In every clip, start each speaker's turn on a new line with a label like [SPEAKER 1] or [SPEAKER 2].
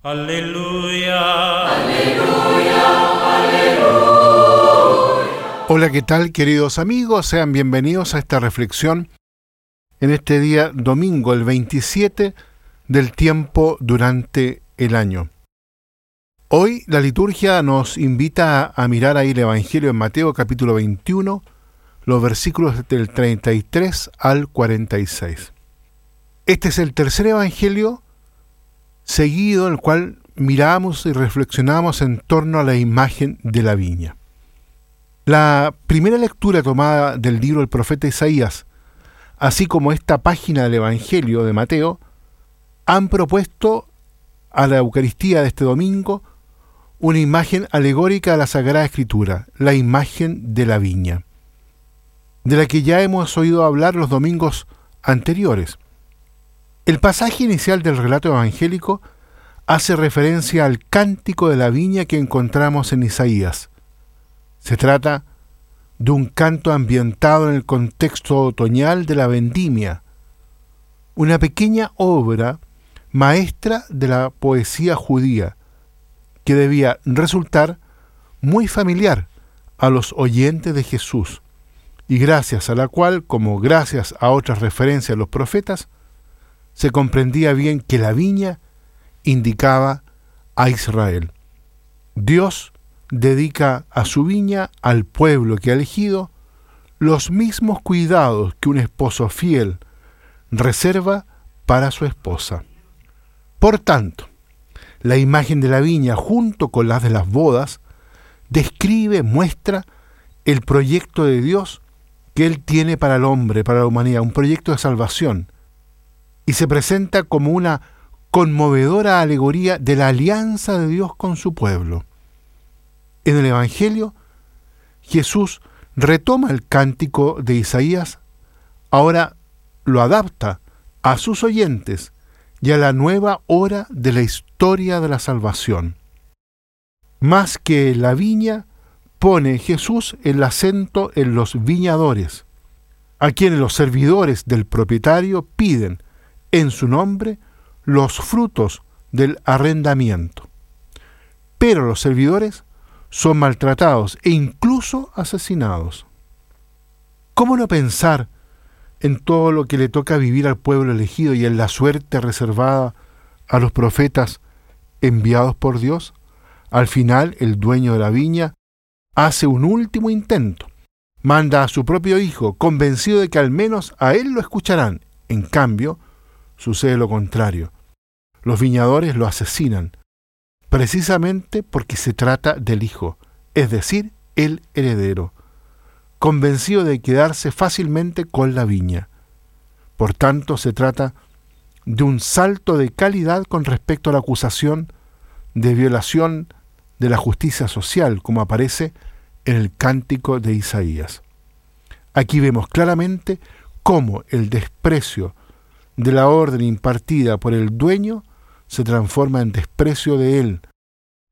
[SPEAKER 1] Aleluya.
[SPEAKER 2] Hola, ¿qué tal queridos amigos? Sean bienvenidos a esta reflexión en este día domingo, el 27 del tiempo durante el año. Hoy la liturgia nos invita a mirar ahí el Evangelio en Mateo capítulo 21, los versículos del 33 al 46. Este es el tercer Evangelio seguido en el cual miramos y reflexionamos en torno a la imagen de la viña. La primera lectura tomada del libro del profeta Isaías, así como esta página del Evangelio de Mateo, han propuesto a la Eucaristía de este domingo una imagen alegórica de la Sagrada Escritura, la imagen de la viña, de la que ya hemos oído hablar los domingos anteriores. El pasaje inicial del relato evangélico hace referencia al cántico de la viña que encontramos en Isaías. Se trata de un canto ambientado en el contexto otoñal de la vendimia, una pequeña obra maestra de la poesía judía, que debía resultar muy familiar a los oyentes de Jesús, y gracias a la cual, como gracias a otras referencias de los profetas, se comprendía bien que la viña indicaba a Israel. Dios dedica a su viña, al pueblo que ha elegido, los mismos cuidados que un esposo fiel reserva para su esposa. Por tanto, la imagen de la viña junto con las de las bodas describe, muestra el proyecto de Dios que Él tiene para el hombre, para la humanidad, un proyecto de salvación, y se presenta como una conmovedora alegoría de la alianza de Dios con su pueblo. En el Evangelio, Jesús retoma el cántico de Isaías, ahora lo adapta a sus oyentes y a la nueva hora de la historia de la salvación. Más que la viña, pone Jesús el acento en los viñadores, a quienes los servidores del propietario piden en su nombre los frutos del arrendamiento. Pero los servidores son maltratados e incluso asesinados. ¿Cómo no pensar en todo lo que le toca vivir al pueblo elegido y en la suerte reservada a los profetas enviados por Dios? Al final, el dueño de la viña hace un último intento. Manda a su propio hijo, convencido de que al menos a él lo escucharán. En cambio, sucede lo contrario. Los viñadores lo asesinan, precisamente porque se trata del hijo, es decir, el heredero, convencido de quedarse fácilmente con la viña. Por tanto, se trata de un salto de calidad con respecto a la acusación de violación de la justicia social, como aparece en el cántico de Isaías. Aquí vemos claramente cómo el desprecio de la orden impartida por el dueño se transforma en desprecio de él.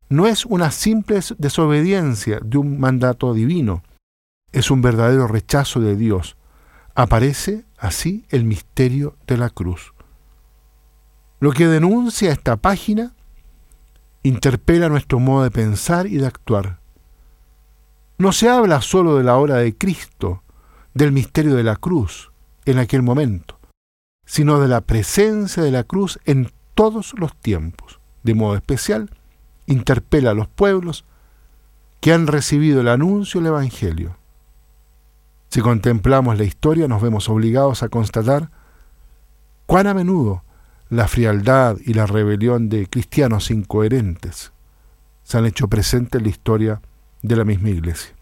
[SPEAKER 2] No es una simple desobediencia de un mandato divino, es un verdadero rechazo de Dios. Aparece así el misterio de la cruz. Lo que denuncia esta página interpela nuestro modo de pensar y de actuar. No se habla solo de la hora de Cristo, del misterio de la cruz, en aquel momento sino de la presencia de la cruz en todos los tiempos. De modo especial, interpela a los pueblos que han recibido el anuncio del Evangelio. Si contemplamos la historia, nos vemos obligados a constatar cuán a menudo la frialdad y la rebelión de cristianos incoherentes se han hecho presentes en la historia de la misma iglesia.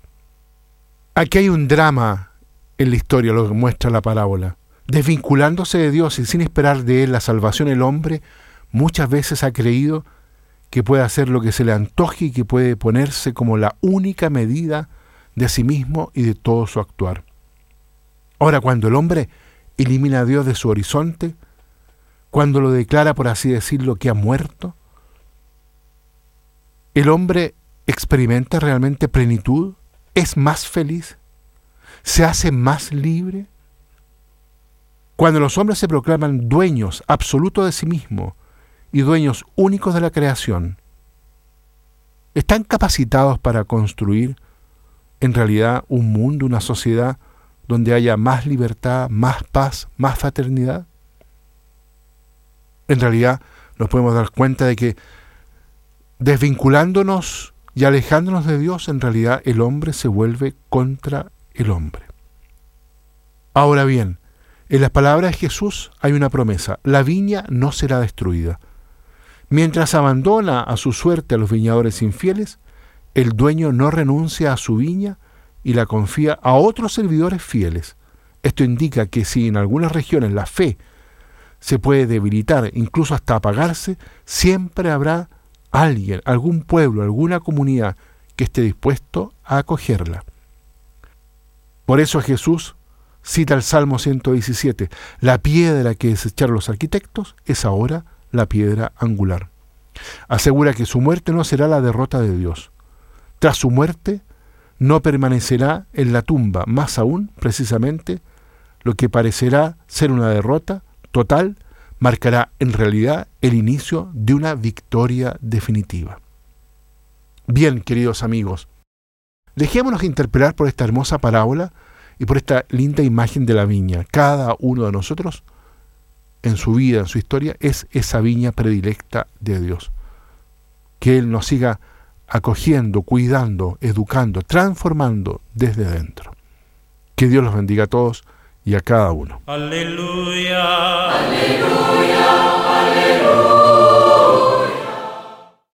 [SPEAKER 2] Aquí hay un drama en la historia, lo que muestra la parábola. Desvinculándose de Dios y sin esperar de Él la salvación, el hombre muchas veces ha creído que puede hacer lo que se le antoje y que puede ponerse como la única medida de sí mismo y de todo su actuar. Ahora, cuando el hombre elimina a Dios de su horizonte, cuando lo declara, por así decirlo, que ha muerto, el hombre experimenta realmente plenitud, es más feliz, se hace más libre, cuando los hombres se proclaman dueños absolutos de sí mismos y dueños únicos de la creación, ¿están capacitados para construir en realidad un mundo, una sociedad donde haya más libertad, más paz, más fraternidad? En realidad nos podemos dar cuenta de que desvinculándonos y alejándonos de Dios, en realidad el hombre se vuelve contra el hombre. Ahora bien, en las palabras de Jesús hay una promesa, la viña no será destruida. Mientras abandona a su suerte a los viñadores infieles, el dueño no renuncia a su viña y la confía a otros servidores fieles. Esto indica que si en algunas regiones la fe se puede debilitar, incluso hasta apagarse, siempre habrá alguien, algún pueblo, alguna comunidad que esté dispuesto a acogerla. Por eso Jesús cita el Salmo 117, la piedra que desecharon los arquitectos es ahora la piedra angular. Asegura que su muerte no será la derrota de Dios. Tras su muerte, no permanecerá en la tumba, más aún, precisamente, lo que parecerá ser una derrota total, marcará en realidad el inicio de una victoria definitiva. Bien, queridos amigos, dejémonos interpelar por esta hermosa parábola y por esta linda imagen de la viña. Cada uno de nosotros, en su vida, en su historia, es esa viña predilecta de Dios. Que Él nos siga acogiendo, cuidando, educando, transformando desde dentro. Que Dios los bendiga a todos y a cada uno.
[SPEAKER 1] Aleluya, aleluya, aleluya.